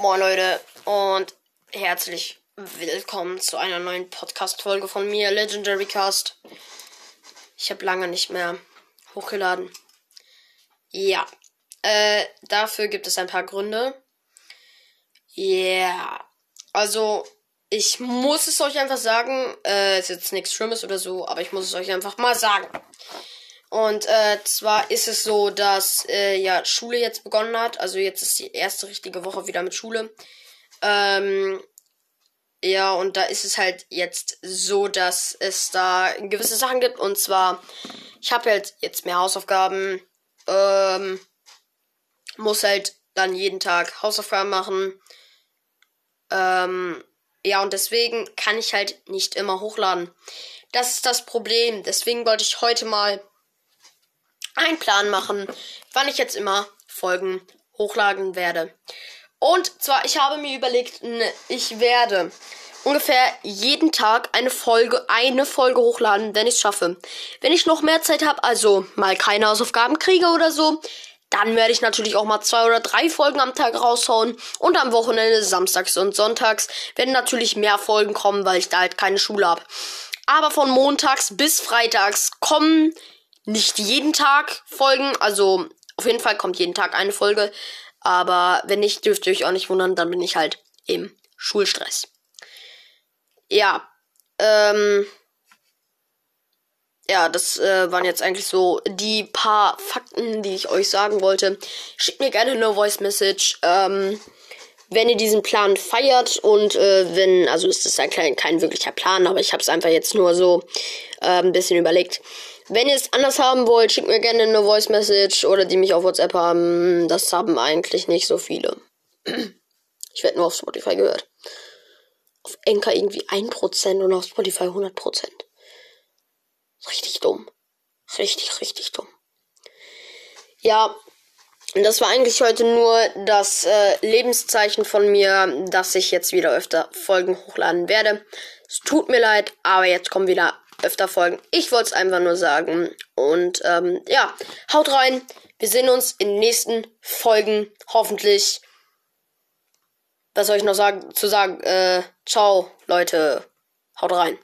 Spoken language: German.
Moin Leute und herzlich willkommen zu einer neuen Podcast-Folge von mir, Legendary Cast. Ich habe lange nicht mehr hochgeladen. Ja, äh, dafür gibt es ein paar Gründe. Ja, yeah. also ich muss es euch einfach sagen. Äh, ist jetzt nichts Schlimmes oder so, aber ich muss es euch einfach mal sagen. Und äh, zwar ist es so, dass äh, ja Schule jetzt begonnen hat. Also jetzt ist die erste richtige Woche wieder mit Schule. Ähm, ja, und da ist es halt jetzt so, dass es da gewisse Sachen gibt. Und zwar, ich habe halt jetzt mehr Hausaufgaben. Ähm, muss halt dann jeden Tag Hausaufgaben machen. Ähm, ja, und deswegen kann ich halt nicht immer hochladen. Das ist das Problem. Deswegen wollte ich heute mal einen Plan machen, wann ich jetzt immer Folgen hochladen werde. Und zwar, ich habe mir überlegt, ich werde ungefähr jeden Tag eine Folge, eine Folge hochladen, wenn ich es schaffe. Wenn ich noch mehr Zeit habe, also mal keine Hausaufgaben kriege oder so, dann werde ich natürlich auch mal zwei oder drei Folgen am Tag raushauen. Und am Wochenende, samstags und sonntags, werden natürlich mehr Folgen kommen, weil ich da halt keine Schule habe. Aber von montags bis freitags kommen nicht jeden Tag Folgen. Also auf jeden Fall kommt jeden Tag eine Folge. Aber wenn nicht, dürft ihr euch auch nicht wundern, dann bin ich halt im Schulstress. Ja, ähm, ja, das äh, waren jetzt eigentlich so die paar Fakten, die ich euch sagen wollte. Schickt mir gerne eine Voice Message, ähm, wenn ihr diesen Plan feiert und äh, wenn, also ist das ein klein, kein wirklicher Plan, aber ich habe es einfach jetzt nur so äh, ein bisschen überlegt. Wenn ihr es anders haben wollt, schickt mir gerne eine Voice Message oder die mich auf WhatsApp haben. Das haben eigentlich nicht so viele. Ich werde nur auf Spotify gehört. Auf Enka irgendwie 1% und auf Spotify 100%. Richtig dumm. Richtig, richtig dumm. Ja, das war eigentlich heute nur das äh, Lebenszeichen von mir, dass ich jetzt wieder öfter Folgen hochladen werde. Es tut mir leid, aber jetzt kommen wieder öfter Folgen. Ich wollte es einfach nur sagen. Und ähm, ja, haut rein. Wir sehen uns in den nächsten Folgen. Hoffentlich. Was soll ich noch sagen, zu sagen? Äh, ciao, Leute. Haut rein.